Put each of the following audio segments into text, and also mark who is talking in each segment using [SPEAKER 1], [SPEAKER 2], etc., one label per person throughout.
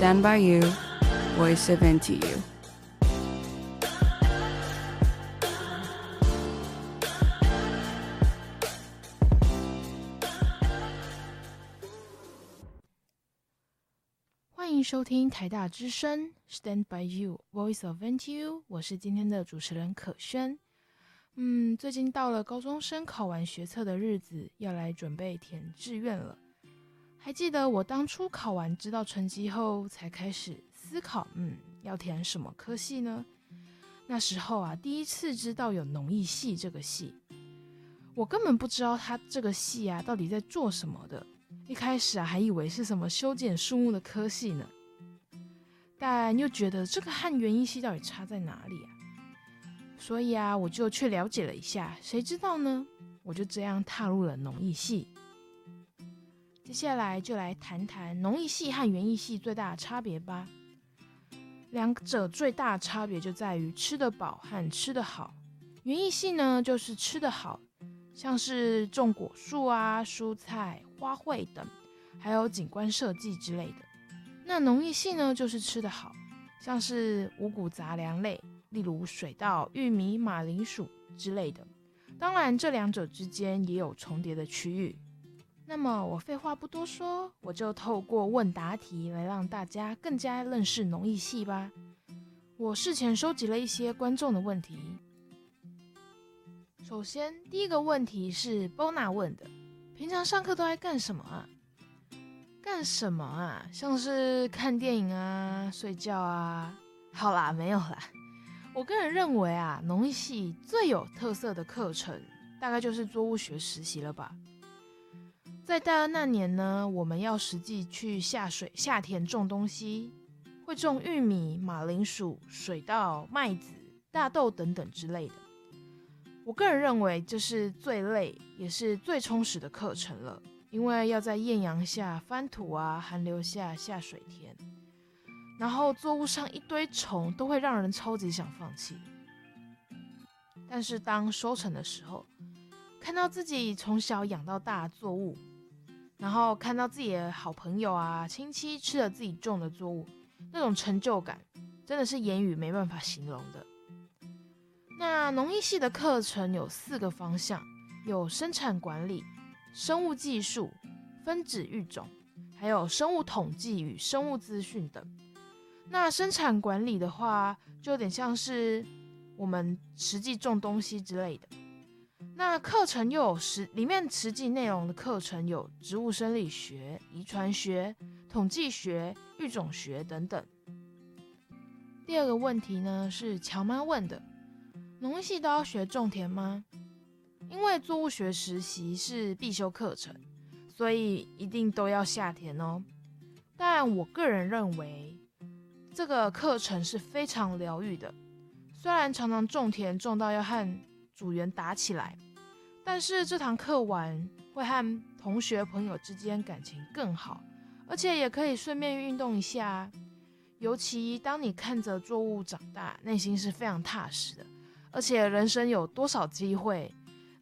[SPEAKER 1] Stand by you, voice of into
[SPEAKER 2] you。欢迎收听台大之声 Stand by you, voice of into you。我是今天的主持人可轩。嗯，最近到了高中生考完学测的日子，要来准备填志愿了。还记得我当初考完知道成绩后，才开始思考，嗯，要填什么科系呢？那时候啊，第一次知道有农艺系这个系，我根本不知道它这个系啊到底在做什么的。一开始啊，还以为是什么修剪树木的科系呢，但又觉得这个和园艺系到底差在哪里啊？所以啊，我就去了解了一下，谁知道呢？我就这样踏入了农艺系。接下来就来谈谈农艺系和园艺系最大的差别吧。两者最大的差别就在于吃得饱和吃得好。园艺系呢，就是吃得好，像是种果树啊、蔬菜、花卉等，还有景观设计之类的。那农艺系呢，就是吃得好，像是五谷杂粮类，例如水稻、玉米、马铃薯之类的。当然，这两者之间也有重叠的区域。那么我废话不多说，我就透过问答题来让大家更加认识农艺系吧。我事前收集了一些观众的问题。首先，第一个问题是 Bona 问的：平常上课都爱干什么啊？干什么啊？像是看电影啊、睡觉啊？好啦，没有啦。我个人认为啊，农艺系最有特色的课程，大概就是作物学实习了吧。在大二那年呢，我们要实际去下水、下田种东西，会种玉米、马铃薯、水稻、麦子、大豆等等之类的。我个人认为这是最累也是最充实的课程了，因为要在艳阳下翻土啊，寒流下下水田，然后作物上一堆虫，都会让人超级想放弃。但是当收成的时候，看到自己从小养到大的作物。然后看到自己的好朋友啊、亲戚吃了自己种的作物，那种成就感真的是言语没办法形容的。那农艺系的课程有四个方向，有生产管理、生物技术、分子育种，还有生物统计与生物资讯等。那生产管理的话，就有点像是我们实际种东西之类的。那课程又有实里面实际内容的课程有植物生理学、遗传学、统计学、育种学等等。第二个问题呢是乔妈问的：农艺系都要学种田吗？因为作物学实习是必修课程，所以一定都要下田哦。但我个人认为这个课程是非常疗愈的，虽然常常种田种到要和组员打起来。但是这堂课完会和同学朋友之间感情更好，而且也可以顺便运动一下。尤其当你看着作物长大，内心是非常踏实的。而且人生有多少机会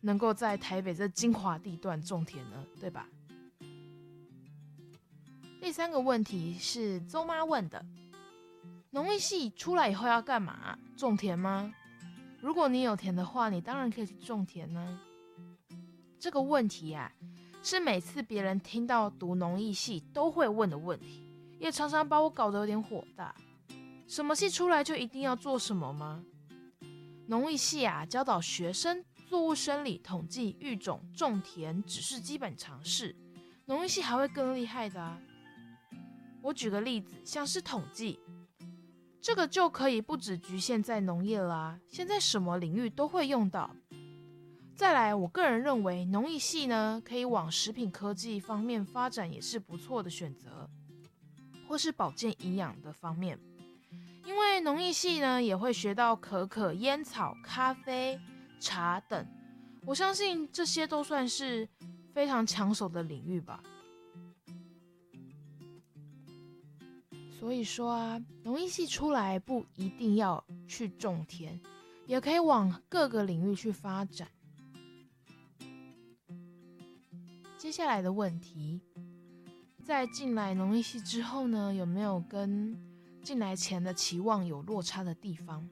[SPEAKER 2] 能够在台北这精华地段种田呢？对吧？第三个问题是周妈问的：农艺系出来以后要干嘛？种田吗？如果你有田的话，你当然可以去种田呢。这个问题呀、啊，是每次别人听到读农艺系都会问的问题，也常常把我搞得有点火大。什么系出来就一定要做什么吗？农艺系啊，教导学生作物生理、统计、育种、种田，只是基本常识。农艺系还会更厉害的啊！我举个例子，像是统计，这个就可以不只局限在农业啦，现在什么领域都会用到。再来，我个人认为农艺系呢，可以往食品科技方面发展，也是不错的选择，或是保健营养的方面。因为农艺系呢，也会学到可可、烟草、咖啡、茶等，我相信这些都算是非常抢手的领域吧。所以说啊，农艺系出来不一定要去种田，也可以往各个领域去发展。接下来的问题，在进来农艺系之后呢，有没有跟进来前的期望有落差的地方？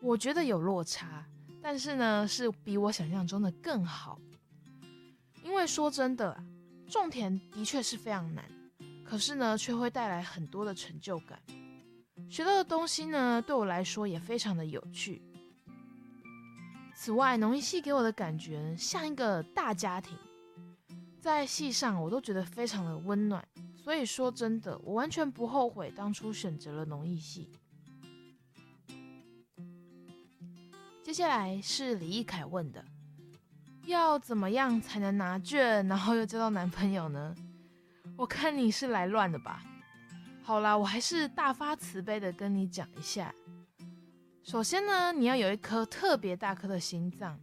[SPEAKER 2] 我觉得有落差，但是呢，是比我想象中的更好。因为说真的，种田的确是非常难，可是呢，却会带来很多的成就感。学到的东西呢，对我来说也非常的有趣。此外，农艺系给我的感觉像一个大家庭，在系上我都觉得非常的温暖。所以说真的，我完全不后悔当初选择了农艺系。接下来是李义凯问的，要怎么样才能拿卷，然后又交到男朋友呢？我看你是来乱的吧。好啦，我还是大发慈悲的跟你讲一下。首先呢，你要有一颗特别大颗的心脏，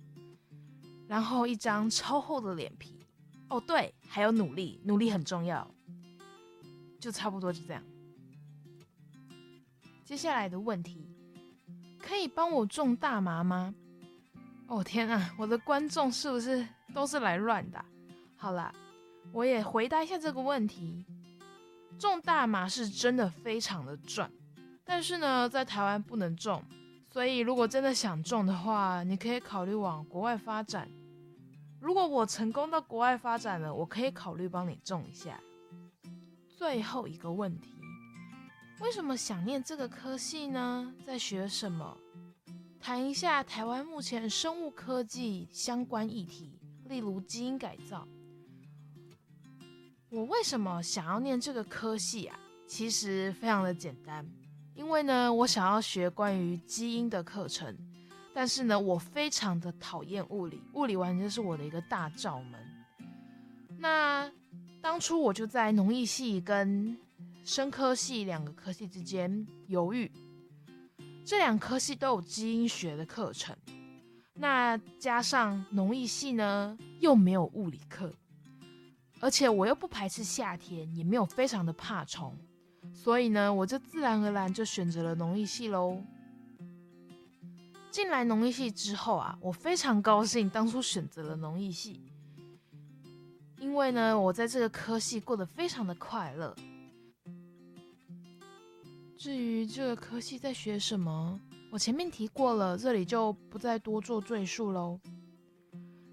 [SPEAKER 2] 然后一张超厚的脸皮。哦，对，还有努力，努力很重要。就差不多就这样。接下来的问题，可以帮我种大麻吗？哦天啊，我的观众是不是都是来乱的？好啦，我也回答一下这个问题。种大麻是真的非常的赚，但是呢，在台湾不能种。所以，如果真的想种的话，你可以考虑往国外发展。如果我成功到国外发展了，我可以考虑帮你种一下。最后一个问题，为什么想念这个科系呢？在学什么？谈一下台湾目前生物科技相关议题，例如基因改造。我为什么想要念这个科系啊？其实非常的简单。因为呢，我想要学关于基因的课程，但是呢，我非常的讨厌物理，物理完全是我的一个大罩门。那当初我就在农艺系跟生科系两个科系之间犹豫，这两科系都有基因学的课程，那加上农艺系呢又没有物理课，而且我又不排斥夏天，也没有非常的怕虫。所以呢，我就自然而然就选择了农艺系喽。进来农艺系之后啊，我非常高兴当初选择了农艺系，因为呢，我在这个科系过得非常的快乐。至于这个科系在学什么，我前面提过了，这里就不再多做赘述喽。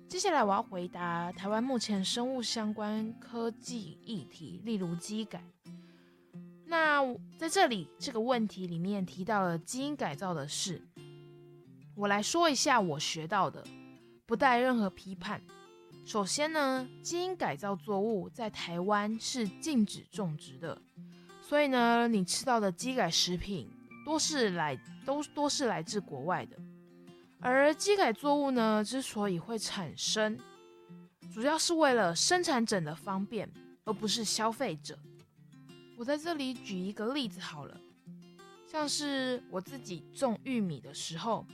[SPEAKER 2] 接下来我要回答台湾目前生物相关科技议题，例如基改。那在这里这个问题里面提到了基因改造的事，我来说一下我学到的，不带任何批判。首先呢，基因改造作物在台湾是禁止种植的，所以呢，你吃到的基改食品多是来都多是来自国外的。而基改作物呢，之所以会产生，主要是为了生产者的方便，而不是消费者。我在这里举一个例子好了，像是我自己种玉米的时候，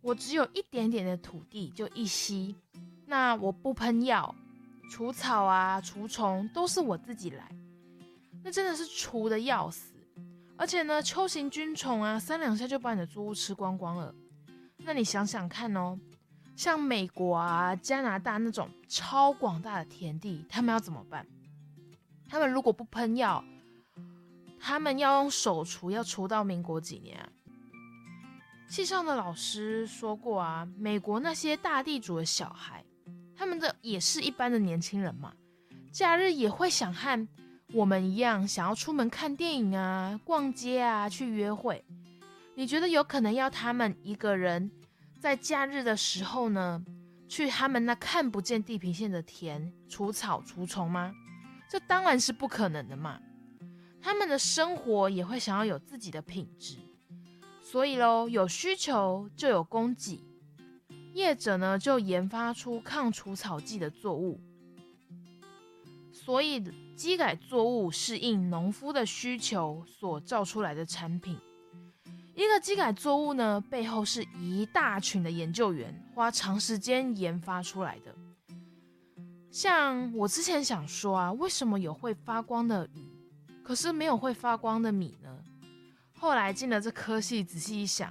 [SPEAKER 2] 我只有一点点的土地就一吸，那我不喷药，除草啊、除虫都是我自己来，那真的是除的要死，而且呢，秋行菌虫啊，三两下就把你的作物吃光光了。那你想想看哦，像美国啊、加拿大那种超广大的田地，他们要怎么办？他们如果不喷药，他们要用手除，要除到民国几年啊？系上的老师说过啊，美国那些大地主的小孩，他们的也是一般的年轻人嘛，假日也会想和我们一样，想要出门看电影啊、逛街啊、去约会。你觉得有可能要他们一个人在假日的时候呢，去他们那看不见地平线的田除草除虫吗？这当然是不可能的嘛。他们的生活也会想要有自己的品质，所以喽，有需求就有供给，业者呢就研发出抗除草剂的作物，所以机改作物是应农夫的需求所造出来的产品。一个机改作物呢，背后是一大群的研究员花长时间研发出来的。像我之前想说啊，为什么有会发光的鱼？可是没有会发光的米呢？后来进了这科系，仔细一想，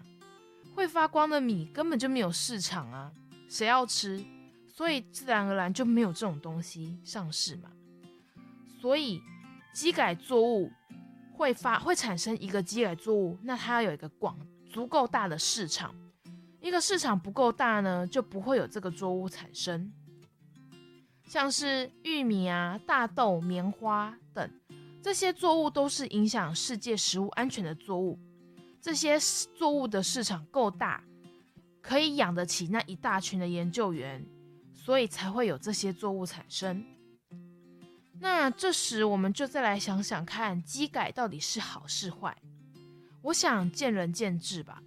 [SPEAKER 2] 会发光的米根本就没有市场啊，谁要吃？所以自然而然就没有这种东西上市嘛。所以机改作物会发会产生一个基改作物，那它要有一个广足够大的市场。一个市场不够大呢，就不会有这个作物产生。像是玉米啊、大豆、棉花等这些作物都是影响世界食物安全的作物。这些作物的市场够大，可以养得起那一大群的研究员，所以才会有这些作物产生。那这时我们就再来想想看，机改到底是好是坏？我想见仁见智吧。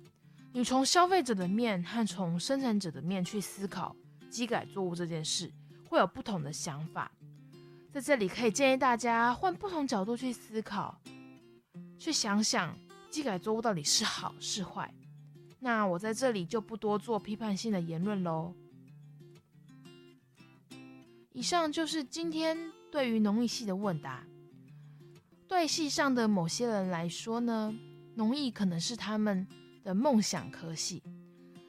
[SPEAKER 2] 你从消费者的面和从生产者的面去思考机改作物这件事，会有不同的想法。在这里可以建议大家换不同角度去思考，去想想机改作物到底是好是坏。那我在这里就不多做批判性的言论喽。以上就是今天对于农艺系的问答。对系上的某些人来说呢，农艺可能是他们的梦想科系，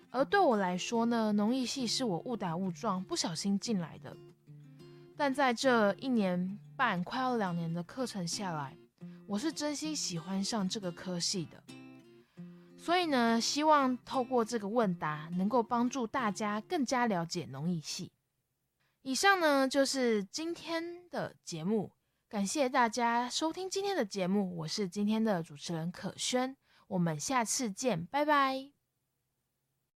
[SPEAKER 2] 而对我来说呢，农艺系是我误打误撞不小心进来的。但在这一年半快要两年的课程下来，我是真心喜欢上这个科系的。所以呢，希望透过这个问答，能够帮助大家更加了解农艺系。以上呢，就是今天的节目，感谢大家收听今天的节目，我是今天的主持人可轩。我们下次见，拜拜。